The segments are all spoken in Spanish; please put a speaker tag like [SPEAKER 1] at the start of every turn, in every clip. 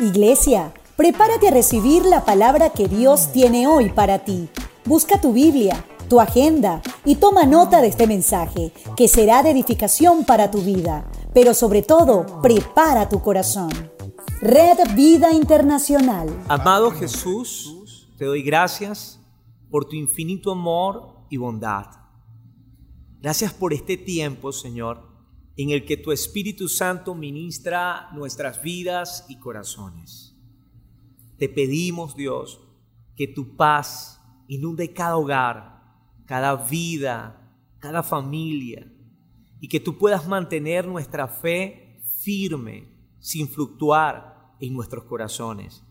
[SPEAKER 1] Iglesia, prepárate a recibir la palabra que Dios tiene hoy para ti. Busca tu Biblia, tu agenda y toma nota de este mensaje, que será de edificación para tu vida. Pero sobre todo, prepara tu corazón. Red Vida Internacional.
[SPEAKER 2] Amado Jesús, te doy gracias por tu infinito amor y bondad. Gracias por este tiempo, Señor, en el que tu Espíritu Santo ministra nuestras vidas y corazones. Te pedimos, Dios, que tu paz inunde cada hogar, cada vida, cada familia, y que tú puedas mantener nuestra fe firme, sin fluctuar en nuestros corazones,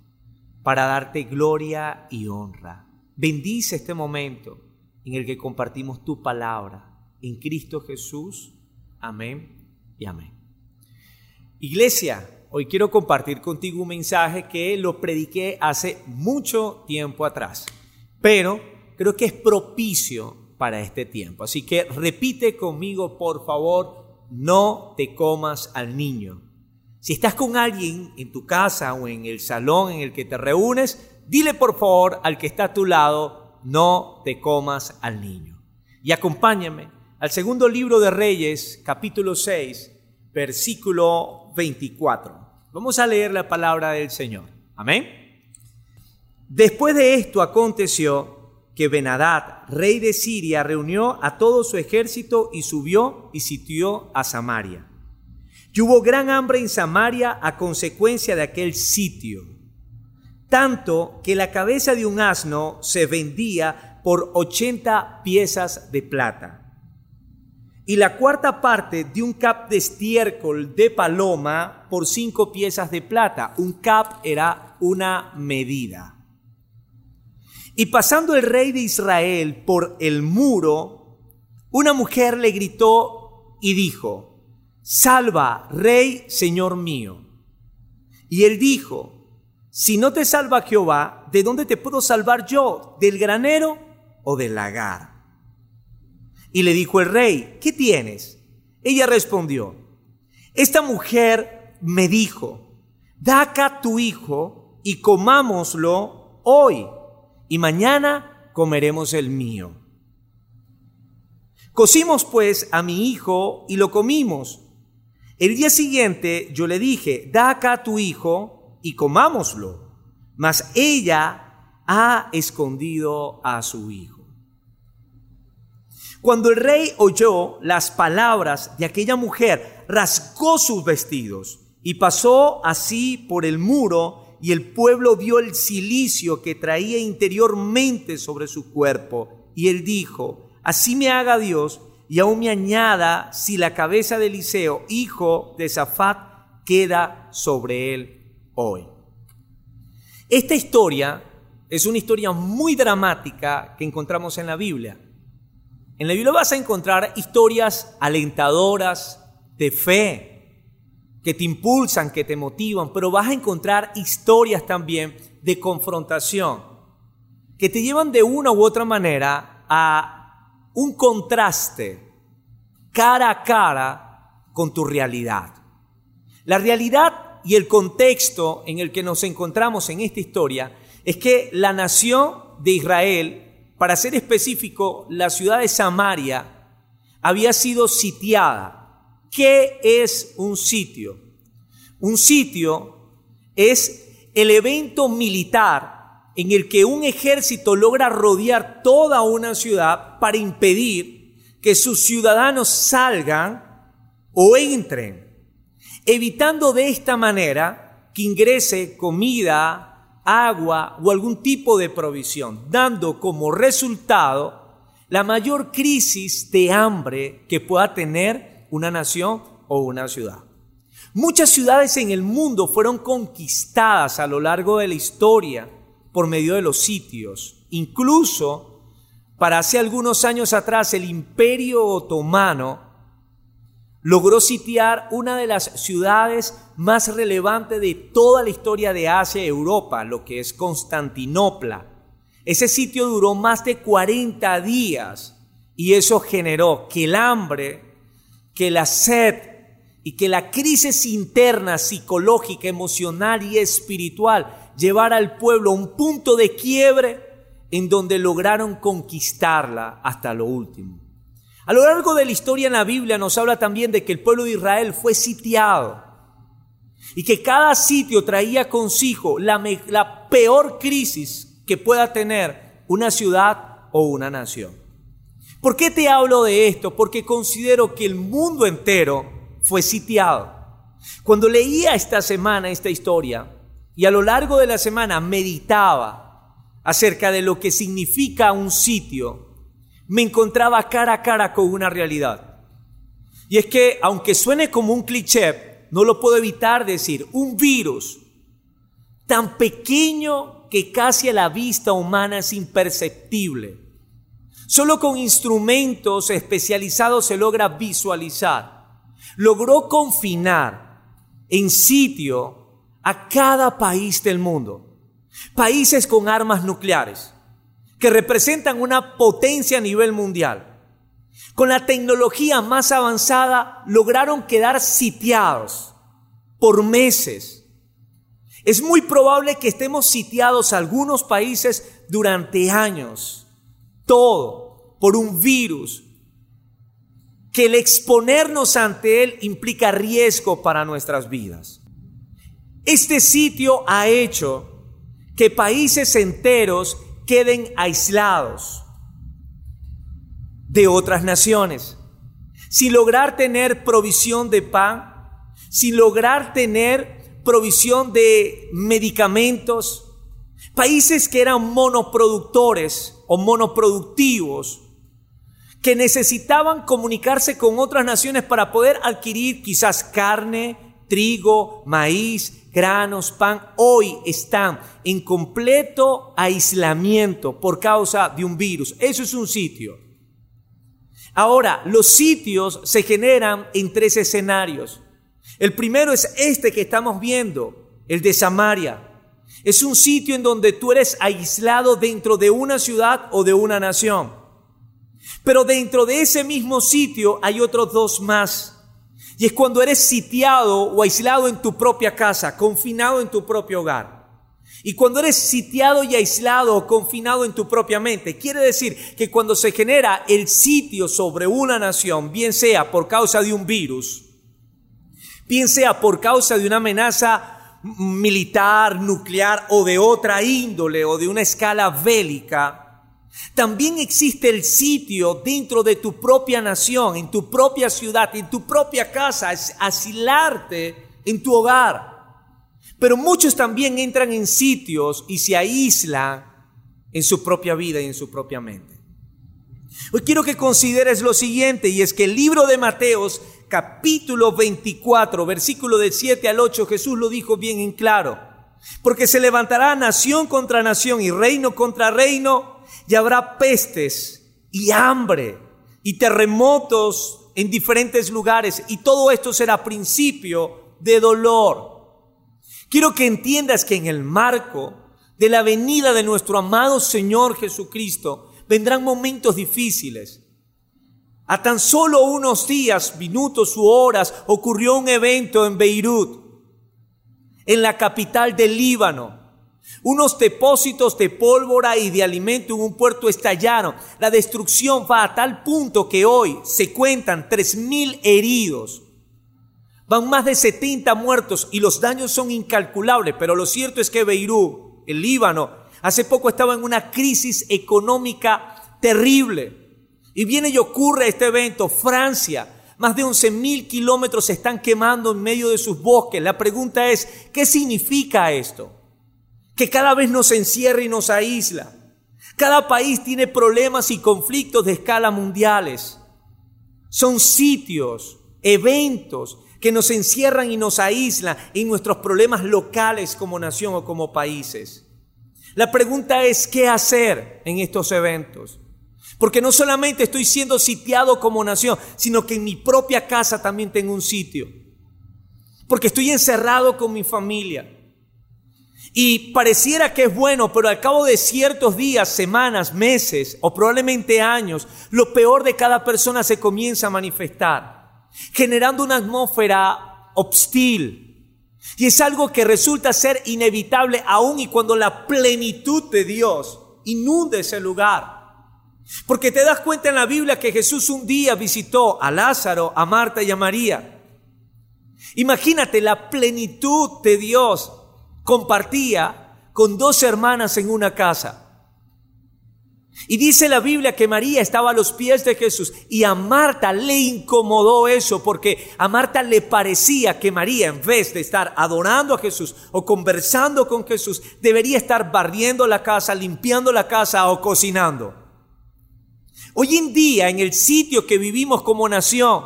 [SPEAKER 2] para darte gloria y honra. Bendice este momento en el que compartimos tu palabra en Cristo Jesús. Amén y amén. Iglesia, hoy quiero compartir contigo un mensaje que lo prediqué hace mucho tiempo atrás, pero creo que es propicio para este tiempo. Así que repite conmigo, por favor, no te comas al niño. Si estás con alguien en tu casa o en el salón en el que te reúnes, dile por favor al que está a tu lado, no te comas al niño. Y acompáñame al segundo libro de Reyes, capítulo 6, versículo 24. Vamos a leer la palabra del Señor. Amén. Después de esto aconteció que Benadad, rey de Siria, reunió a todo su ejército y subió y sitió a Samaria. Y hubo gran hambre en Samaria a consecuencia de aquel sitio, tanto que la cabeza de un asno se vendía por 80 piezas de plata y la cuarta parte de un cap de estiércol de paloma por cinco piezas de plata. Un cap era una medida. Y pasando el rey de Israel por el muro, una mujer le gritó y dijo, Salva, rey, señor mío. Y él dijo, Si no te salva Jehová, ¿de dónde te puedo salvar yo? ¿Del granero o del lagar? Y le dijo el rey, ¿qué tienes? Ella respondió, esta mujer me dijo, da acá tu hijo y comámoslo hoy, y mañana comeremos el mío. Cocimos pues a mi hijo y lo comimos. El día siguiente yo le dije, da acá tu hijo y comámoslo. Mas ella ha escondido a su hijo. Cuando el rey oyó las palabras de aquella mujer, rasgó sus vestidos y pasó así por el muro y el pueblo vio el silicio que traía interiormente sobre su cuerpo. Y él dijo, así me haga Dios y aún me añada si la cabeza de Eliseo, hijo de Zafat, queda sobre él hoy. Esta historia es una historia muy dramática que encontramos en la Biblia. En la Biblia vas a encontrar historias alentadoras de fe, que te impulsan, que te motivan, pero vas a encontrar historias también de confrontación, que te llevan de una u otra manera a un contraste cara a cara con tu realidad. La realidad y el contexto en el que nos encontramos en esta historia es que la nación de Israel para ser específico, la ciudad de Samaria había sido sitiada. ¿Qué es un sitio? Un sitio es el evento militar en el que un ejército logra rodear toda una ciudad para impedir que sus ciudadanos salgan o entren, evitando de esta manera que ingrese comida, agua o algún tipo de provisión, dando como resultado la mayor crisis de hambre que pueda tener una nación o una ciudad. Muchas ciudades en el mundo fueron conquistadas a lo largo de la historia por medio de los sitios. Incluso para hace algunos años atrás el imperio otomano logró sitiar una de las ciudades más relevantes de toda la historia de Asia y Europa, lo que es Constantinopla. Ese sitio duró más de 40 días y eso generó que el hambre, que la sed, y que la crisis interna, psicológica, emocional y espiritual llevara al pueblo a un punto de quiebre en donde lograron conquistarla hasta lo último. A lo largo de la historia en la Biblia nos habla también de que el pueblo de Israel fue sitiado y que cada sitio traía consigo la, la peor crisis que pueda tener una ciudad o una nación. ¿Por qué te hablo de esto? Porque considero que el mundo entero fue sitiado. Cuando leía esta semana esta historia y a lo largo de la semana meditaba acerca de lo que significa un sitio, me encontraba cara a cara con una realidad. Y es que, aunque suene como un cliché, no lo puedo evitar decir, un virus tan pequeño que casi a la vista humana es imperceptible. Solo con instrumentos especializados se logra visualizar logró confinar en sitio a cada país del mundo. Países con armas nucleares, que representan una potencia a nivel mundial. Con la tecnología más avanzada lograron quedar sitiados por meses. Es muy probable que estemos sitiados algunos países durante años. Todo por un virus que el exponernos ante Él implica riesgo para nuestras vidas. Este sitio ha hecho que países enteros queden aislados de otras naciones, sin lograr tener provisión de pan, sin lograr tener provisión de medicamentos, países que eran monoproductores o monoproductivos, que necesitaban comunicarse con otras naciones para poder adquirir quizás carne, trigo, maíz, granos, pan, hoy están en completo aislamiento por causa de un virus. Eso es un sitio. Ahora, los sitios se generan en tres escenarios. El primero es este que estamos viendo, el de Samaria. Es un sitio en donde tú eres aislado dentro de una ciudad o de una nación. Pero dentro de ese mismo sitio hay otros dos más. Y es cuando eres sitiado o aislado en tu propia casa, confinado en tu propio hogar. Y cuando eres sitiado y aislado o confinado en tu propia mente, quiere decir que cuando se genera el sitio sobre una nación, bien sea por causa de un virus, bien sea por causa de una amenaza militar, nuclear o de otra índole o de una escala bélica, también existe el sitio dentro de tu propia nación, en tu propia ciudad, en tu propia casa, asilarte en tu hogar. Pero muchos también entran en sitios y se aíslan en su propia vida y en su propia mente. Hoy quiero que consideres lo siguiente, y es que el libro de Mateos, capítulo 24, versículo del 7 al 8, Jesús lo dijo bien en claro. Porque se levantará nación contra nación y reino contra reino y habrá pestes y hambre y terremotos en diferentes lugares y todo esto será principio de dolor. Quiero que entiendas que en el marco de la venida de nuestro amado Señor Jesucristo vendrán momentos difíciles. A tan solo unos días, minutos u horas ocurrió un evento en Beirut, en la capital del Líbano, unos depósitos de pólvora y de alimento en un puerto estallaron. La destrucción va a tal punto que hoy se cuentan 3.000 heridos. Van más de 70 muertos y los daños son incalculables, pero lo cierto es que Beirut, el Líbano, hace poco estaba en una crisis económica terrible. Y viene y ocurre este evento. Francia, más de 11.000 kilómetros se están quemando en medio de sus bosques. La pregunta es, ¿qué significa esto? Que cada vez nos encierra y nos aísla. Cada país tiene problemas y conflictos de escala mundiales. Son sitios, eventos que nos encierran y nos aíslan en nuestros problemas locales como nación o como países. La pregunta es, ¿qué hacer en estos eventos? Porque no solamente estoy siendo sitiado como nación, sino que en mi propia casa también tengo un sitio. Porque estoy encerrado con mi familia. Y pareciera que es bueno, pero al cabo de ciertos días, semanas, meses o probablemente años, lo peor de cada persona se comienza a manifestar. generando una atmósfera hostil. Y es algo que resulta ser inevitable aún y cuando la plenitud de Dios inunde ese lugar. Porque te das cuenta en la Biblia que Jesús un día visitó a Lázaro, a Marta y a María. Imagínate la plenitud de Dios compartía con dos hermanas en una casa. Y dice la Biblia que María estaba a los pies de Jesús y a Marta le incomodó eso porque a Marta le parecía que María en vez de estar adorando a Jesús o conversando con Jesús debería estar barriendo la casa, limpiando la casa o cocinando. Hoy en día en el sitio que vivimos como nación,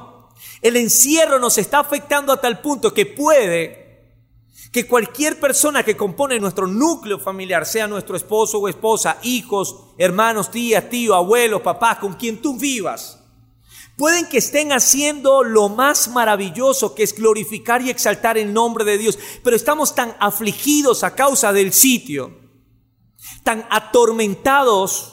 [SPEAKER 2] el encierro nos está afectando a tal punto que puede que cualquier persona que compone nuestro núcleo familiar, sea nuestro esposo o esposa, hijos, hermanos, tías, tío, abuelos, papás, con quien tú vivas, pueden que estén haciendo lo más maravilloso que es glorificar y exaltar el nombre de Dios, pero estamos tan afligidos a causa del sitio, tan atormentados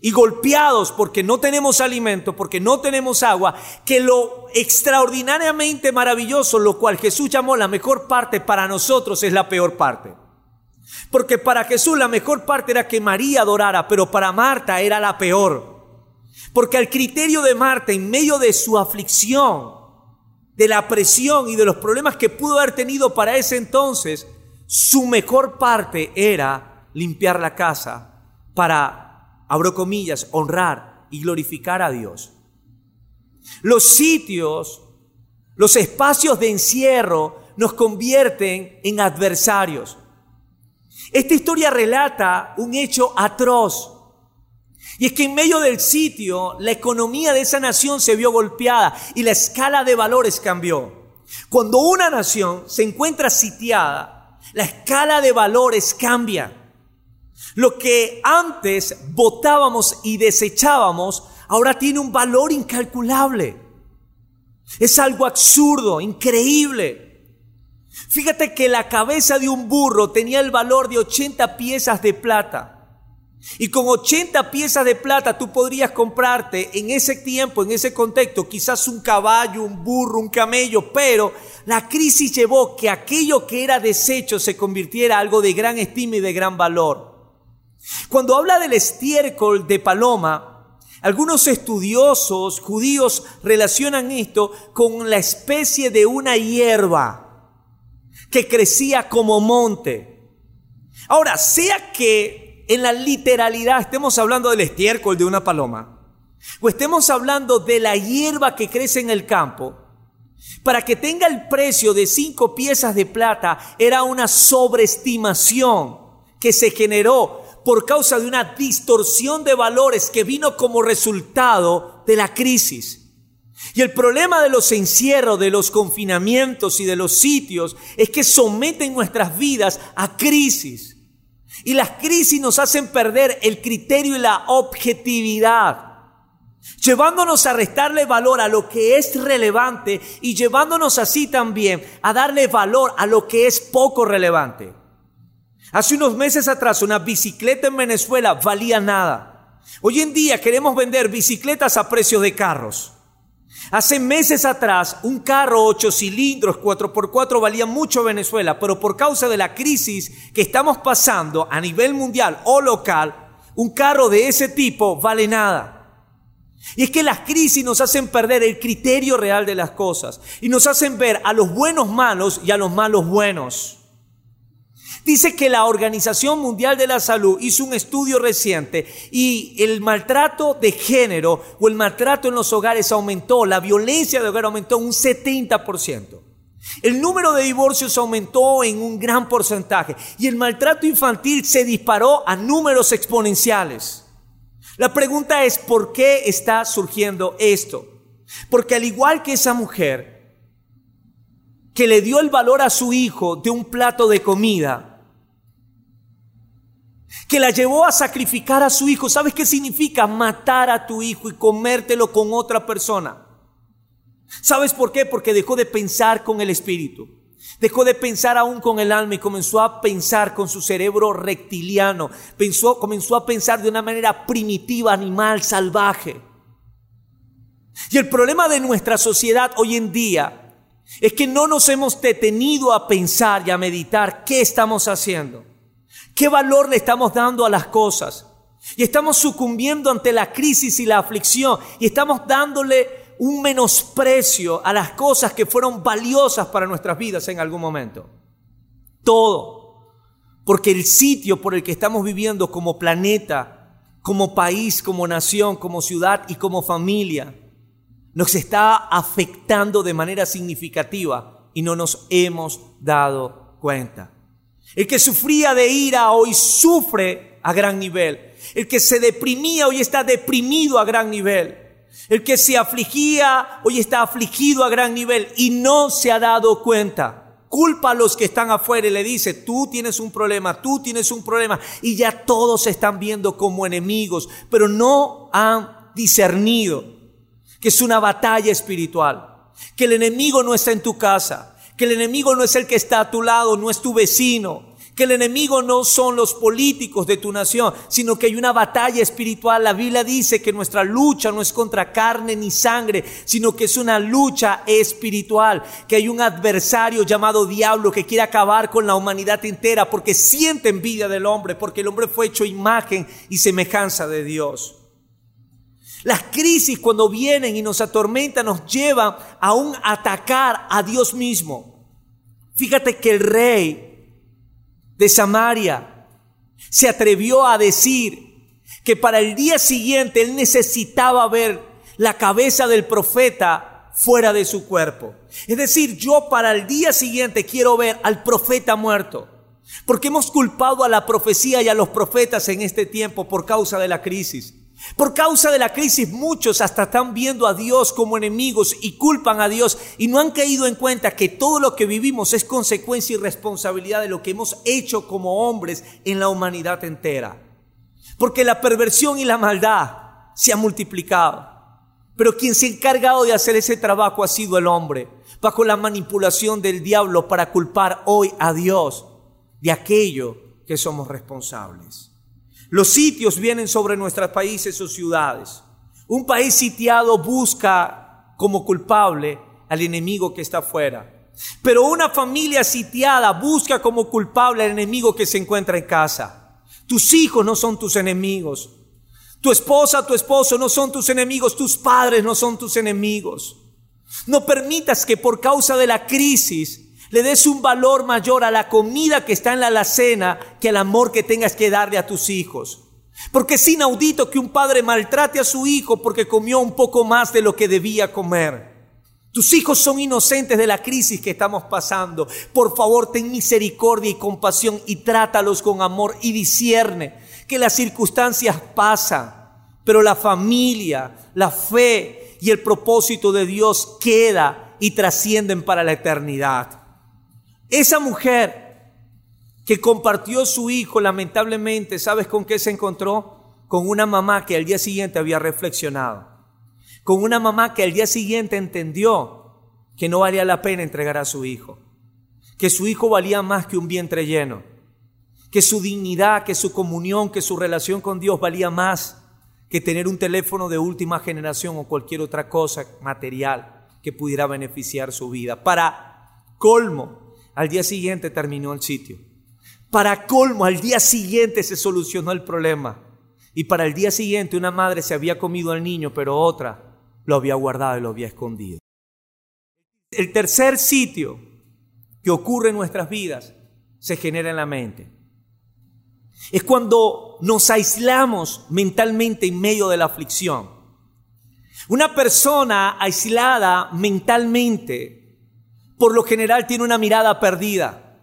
[SPEAKER 2] y golpeados porque no tenemos alimento, porque no tenemos agua, que lo extraordinariamente maravilloso, lo cual Jesús llamó la mejor parte, para nosotros es la peor parte. Porque para Jesús la mejor parte era que María adorara, pero para Marta era la peor. Porque al criterio de Marta, en medio de su aflicción, de la presión y de los problemas que pudo haber tenido para ese entonces, su mejor parte era limpiar la casa para abro comillas, honrar y glorificar a Dios. Los sitios, los espacios de encierro nos convierten en adversarios. Esta historia relata un hecho atroz. Y es que en medio del sitio la economía de esa nación se vio golpeada y la escala de valores cambió. Cuando una nación se encuentra sitiada, la escala de valores cambia. Lo que antes votábamos y desechábamos, ahora tiene un valor incalculable. Es algo absurdo, increíble. Fíjate que la cabeza de un burro tenía el valor de 80 piezas de plata. Y con 80 piezas de plata tú podrías comprarte en ese tiempo, en ese contexto, quizás un caballo, un burro, un camello, pero la crisis llevó que aquello que era desecho se convirtiera en algo de gran estima y de gran valor. Cuando habla del estiércol de paloma, algunos estudiosos judíos relacionan esto con la especie de una hierba que crecía como monte. Ahora, sea que en la literalidad estemos hablando del estiércol de una paloma, o estemos hablando de la hierba que crece en el campo, para que tenga el precio de cinco piezas de plata era una sobreestimación que se generó por causa de una distorsión de valores que vino como resultado de la crisis. Y el problema de los encierros, de los confinamientos y de los sitios es que someten nuestras vidas a crisis. Y las crisis nos hacen perder el criterio y la objetividad llevándonos a restarle valor a lo que es relevante y llevándonos así también a darle valor a lo que es poco relevante. Hace unos meses atrás una bicicleta en Venezuela valía nada. Hoy en día queremos vender bicicletas a precios de carros. Hace meses atrás un carro 8 cilindros 4x4 valía mucho en Venezuela, pero por causa de la crisis que estamos pasando a nivel mundial o local, un carro de ese tipo vale nada. Y es que las crisis nos hacen perder el criterio real de las cosas y nos hacen ver a los buenos malos y a los malos buenos. Dice que la Organización Mundial de la Salud hizo un estudio reciente y el maltrato de género o el maltrato en los hogares aumentó, la violencia de hogar aumentó un 70%. El número de divorcios aumentó en un gran porcentaje y el maltrato infantil se disparó a números exponenciales. La pregunta es, ¿por qué está surgiendo esto? Porque al igual que esa mujer que le dio el valor a su hijo de un plato de comida, que la llevó a sacrificar a su hijo. ¿Sabes qué significa matar a tu hijo y comértelo con otra persona? ¿Sabes por qué? Porque dejó de pensar con el espíritu. Dejó de pensar aún con el alma y comenzó a pensar con su cerebro reptiliano. Pensó, comenzó a pensar de una manera primitiva, animal, salvaje. Y el problema de nuestra sociedad hoy en día es que no nos hemos detenido a pensar y a meditar qué estamos haciendo, qué valor le estamos dando a las cosas. Y estamos sucumbiendo ante la crisis y la aflicción y estamos dándole un menosprecio a las cosas que fueron valiosas para nuestras vidas en algún momento. Todo. Porque el sitio por el que estamos viviendo como planeta, como país, como nación, como ciudad y como familia, nos está afectando de manera significativa y no nos hemos dado cuenta. El que sufría de ira hoy sufre a gran nivel. El que se deprimía hoy está deprimido a gran nivel. El que se afligía hoy está afligido a gran nivel y no se ha dado cuenta. Culpa a los que están afuera y le dice, tú tienes un problema, tú tienes un problema. Y ya todos se están viendo como enemigos, pero no han discernido que es una batalla espiritual, que el enemigo no está en tu casa, que el enemigo no es el que está a tu lado, no es tu vecino, que el enemigo no son los políticos de tu nación, sino que hay una batalla espiritual. La Biblia dice que nuestra lucha no es contra carne ni sangre, sino que es una lucha espiritual, que hay un adversario llamado diablo que quiere acabar con la humanidad entera porque siente envidia del hombre, porque el hombre fue hecho imagen y semejanza de Dios. Las crisis cuando vienen y nos atormentan nos llevan a un atacar a Dios mismo. Fíjate que el rey de Samaria se atrevió a decir que para el día siguiente él necesitaba ver la cabeza del profeta fuera de su cuerpo. Es decir, yo para el día siguiente quiero ver al profeta muerto. Porque hemos culpado a la profecía y a los profetas en este tiempo por causa de la crisis. Por causa de la crisis muchos hasta están viendo a Dios como enemigos y culpan a Dios y no han caído en cuenta que todo lo que vivimos es consecuencia y responsabilidad de lo que hemos hecho como hombres en la humanidad entera. Porque la perversión y la maldad se han multiplicado. Pero quien se ha encargado de hacer ese trabajo ha sido el hombre, bajo la manipulación del diablo para culpar hoy a Dios de aquello que somos responsables. Los sitios vienen sobre nuestros países o ciudades. Un país sitiado busca como culpable al enemigo que está afuera. Pero una familia sitiada busca como culpable al enemigo que se encuentra en casa. Tus hijos no son tus enemigos. Tu esposa, tu esposo no son tus enemigos. Tus padres no son tus enemigos. No permitas que por causa de la crisis le des un valor mayor a la comida que está en la alacena que al amor que tengas que darle a tus hijos. Porque es inaudito que un padre maltrate a su hijo porque comió un poco más de lo que debía comer. Tus hijos son inocentes de la crisis que estamos pasando. Por favor, ten misericordia y compasión y trátalos con amor y discierne que las circunstancias pasan, pero la familia, la fe y el propósito de Dios queda y trascienden para la eternidad. Esa mujer que compartió su hijo, lamentablemente, ¿sabes con qué se encontró? Con una mamá que al día siguiente había reflexionado. Con una mamá que al día siguiente entendió que no valía la pena entregar a su hijo. Que su hijo valía más que un vientre lleno. Que su dignidad, que su comunión, que su relación con Dios valía más que tener un teléfono de última generación o cualquier otra cosa material que pudiera beneficiar su vida. Para colmo, al día siguiente terminó el sitio. Para colmo, al día siguiente se solucionó el problema. Y para el día siguiente una madre se había comido al niño, pero otra lo había guardado y lo había escondido. El tercer sitio que ocurre en nuestras vidas se genera en la mente. Es cuando nos aislamos mentalmente en medio de la aflicción. Una persona aislada mentalmente por lo general tiene una mirada perdida.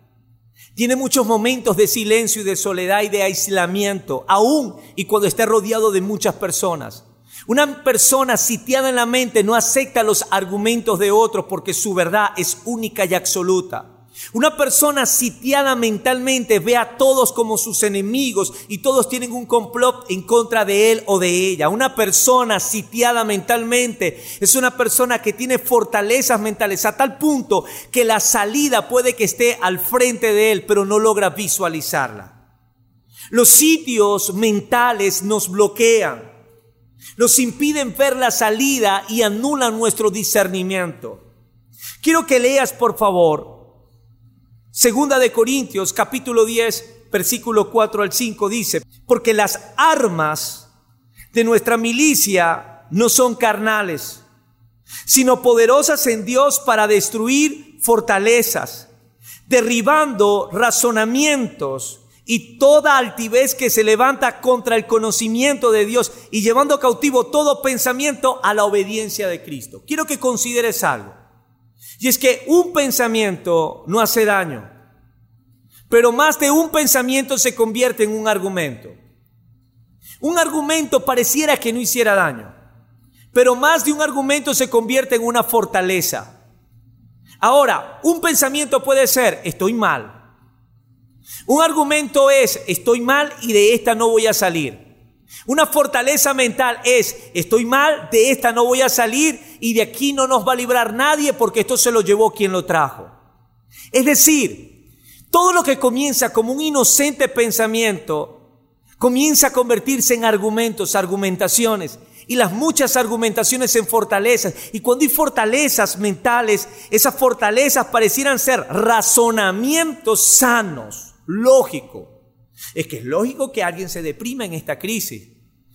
[SPEAKER 2] Tiene muchos momentos de silencio y de soledad y de aislamiento, aún y cuando esté rodeado de muchas personas. Una persona sitiada en la mente no acepta los argumentos de otros porque su verdad es única y absoluta. Una persona sitiada mentalmente ve a todos como sus enemigos y todos tienen un complot en contra de él o de ella. Una persona sitiada mentalmente es una persona que tiene fortalezas mentales a tal punto que la salida puede que esté al frente de él, pero no logra visualizarla. Los sitios mentales nos bloquean. Nos impiden ver la salida y anulan nuestro discernimiento. Quiero que leas, por favor, Segunda de Corintios, capítulo 10, versículo 4 al 5 dice, porque las armas de nuestra milicia no son carnales, sino poderosas en Dios para destruir fortalezas, derribando razonamientos y toda altivez que se levanta contra el conocimiento de Dios y llevando cautivo todo pensamiento a la obediencia de Cristo. Quiero que consideres algo. Y es que un pensamiento no hace daño, pero más de un pensamiento se convierte en un argumento. Un argumento pareciera que no hiciera daño, pero más de un argumento se convierte en una fortaleza. Ahora, un pensamiento puede ser, estoy mal, un argumento es, estoy mal y de esta no voy a salir. Una fortaleza mental es, estoy mal, de esta no voy a salir y de aquí no nos va a librar nadie porque esto se lo llevó quien lo trajo. Es decir, todo lo que comienza como un inocente pensamiento comienza a convertirse en argumentos, argumentaciones y las muchas argumentaciones en fortalezas. Y cuando hay fortalezas mentales, esas fortalezas parecieran ser razonamientos sanos lógico. Es que es lógico que alguien se deprima en esta crisis.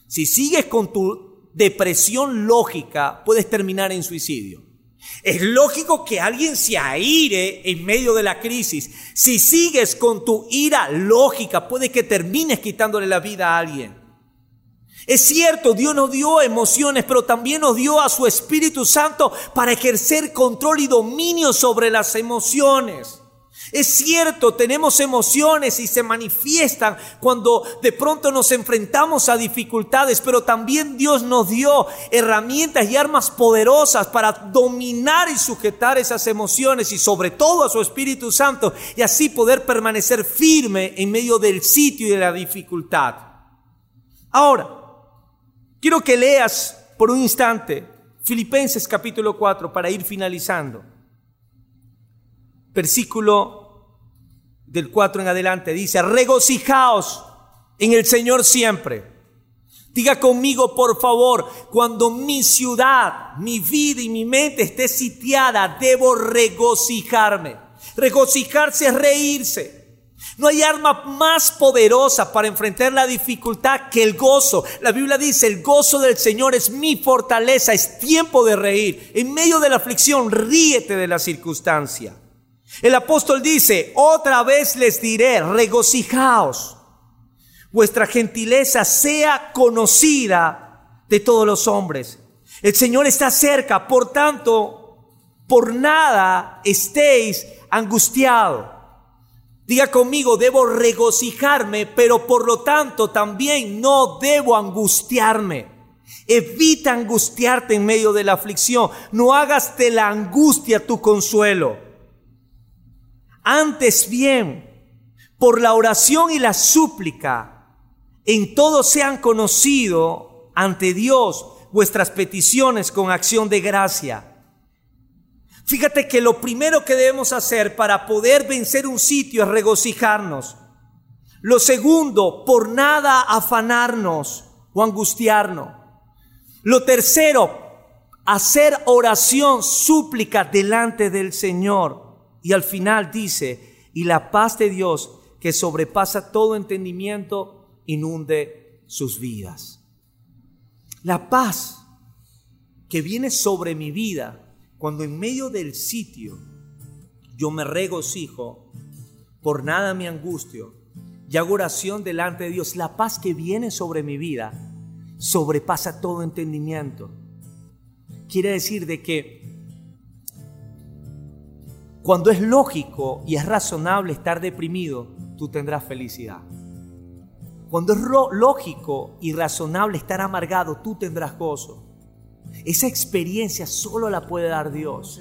[SPEAKER 2] Si sigues con tu depresión lógica, puedes terminar en suicidio. Es lógico que alguien se aire en medio de la crisis. Si sigues con tu ira lógica, puede que termines quitándole la vida a alguien. Es cierto, Dios nos dio emociones, pero también nos dio a su Espíritu Santo para ejercer control y dominio sobre las emociones. Es cierto, tenemos emociones y se manifiestan cuando de pronto nos enfrentamos a dificultades, pero también Dios nos dio herramientas y armas poderosas para dominar y sujetar esas emociones y sobre todo a su Espíritu Santo y así poder permanecer firme en medio del sitio y de la dificultad. Ahora, quiero que leas por un instante Filipenses capítulo 4 para ir finalizando. Versículo del 4 en adelante dice, regocijaos en el Señor siempre. Diga conmigo, por favor, cuando mi ciudad, mi vida y mi mente esté sitiada, debo regocijarme. Regocijarse es reírse. No hay arma más poderosa para enfrentar la dificultad que el gozo. La Biblia dice, el gozo del Señor es mi fortaleza, es tiempo de reír. En medio de la aflicción, ríete de la circunstancia. El apóstol dice, otra vez les diré, regocijaos, vuestra gentileza sea conocida de todos los hombres. El Señor está cerca, por tanto, por nada estéis angustiados. Diga conmigo, debo regocijarme, pero por lo tanto también no debo angustiarme. Evita angustiarte en medio de la aflicción. No hagas de la angustia tu consuelo. Antes bien, por la oración y la súplica, en todo sean conocido ante Dios vuestras peticiones con acción de gracia. Fíjate que lo primero que debemos hacer para poder vencer un sitio es regocijarnos. Lo segundo, por nada afanarnos o angustiarnos. Lo tercero, hacer oración, súplica delante del Señor. Y al final dice, y la paz de Dios que sobrepasa todo entendimiento, inunde sus vidas. La paz que viene sobre mi vida cuando en medio del sitio yo me regocijo, por nada me angustio y hago oración delante de Dios, la paz que viene sobre mi vida sobrepasa todo entendimiento. Quiere decir de que cuando es lógico y es razonable estar deprimido, tú tendrás felicidad. Cuando es lógico y razonable estar amargado, tú tendrás gozo. Esa experiencia solo la puede dar Dios.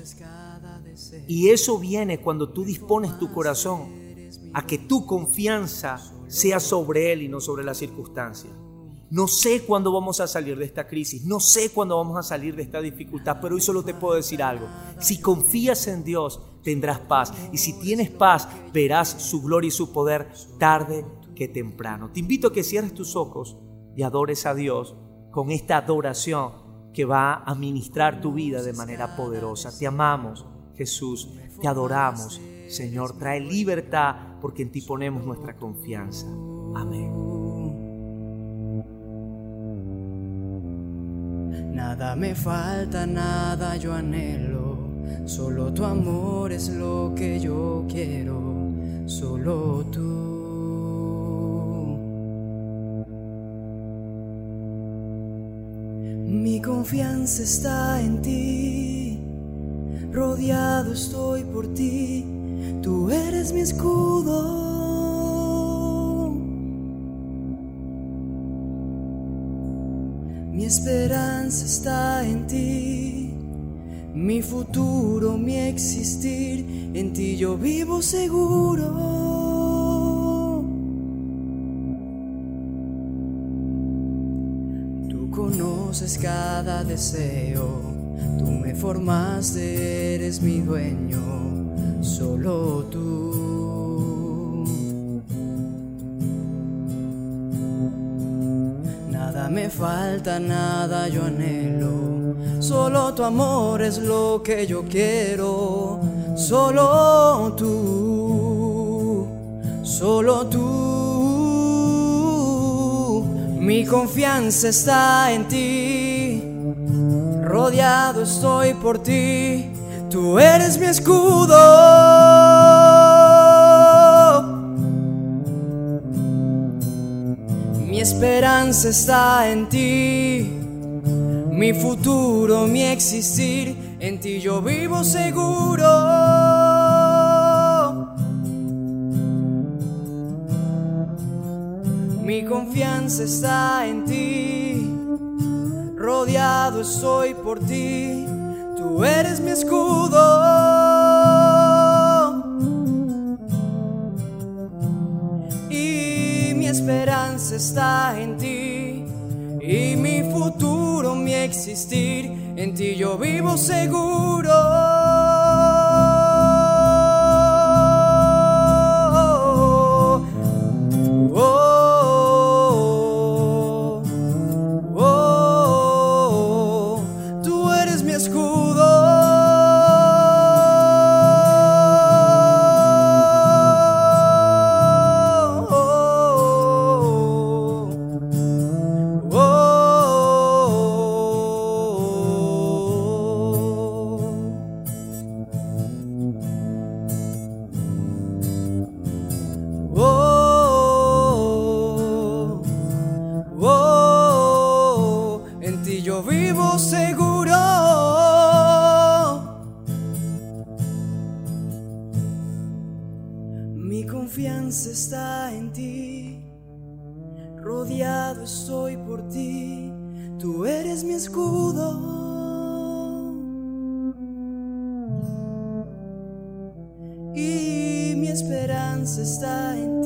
[SPEAKER 2] Y eso viene cuando tú dispones tu corazón a que tu confianza sea sobre Él y no sobre las circunstancias. No sé cuándo vamos a salir de esta crisis, no sé cuándo vamos a salir de esta dificultad, pero hoy solo te puedo decir algo. Si confías en Dios, tendrás paz. Y si tienes paz, verás su gloria y su poder tarde que temprano. Te invito a que cierres tus ojos y adores a Dios con esta adoración que va a ministrar tu vida de manera poderosa. Te amamos, Jesús, te adoramos. Señor, trae libertad porque en ti ponemos nuestra confianza. Amén.
[SPEAKER 3] Nada me falta, nada yo anhelo, solo tu amor es lo que yo quiero, solo tú. Mi confianza está en ti, rodeado estoy por ti, tú eres mi escudo. Esperanza está en ti, mi futuro, mi existir, en ti yo vivo seguro. Tú conoces cada deseo, tú me formaste, eres mi dueño, solo tú. Me falta, nada yo anhelo, solo tu amor es lo que yo quiero, solo tú, solo tú. Mi confianza está en ti, rodeado estoy por ti, tú eres mi escudo. Esperanza está en ti, mi futuro, mi existir, en ti yo vivo seguro. Mi confianza está en ti, rodeado estoy por ti, tú eres mi escudo. Está en ti, y mi futuro, mi existir, en ti yo vivo seguro. Esperanza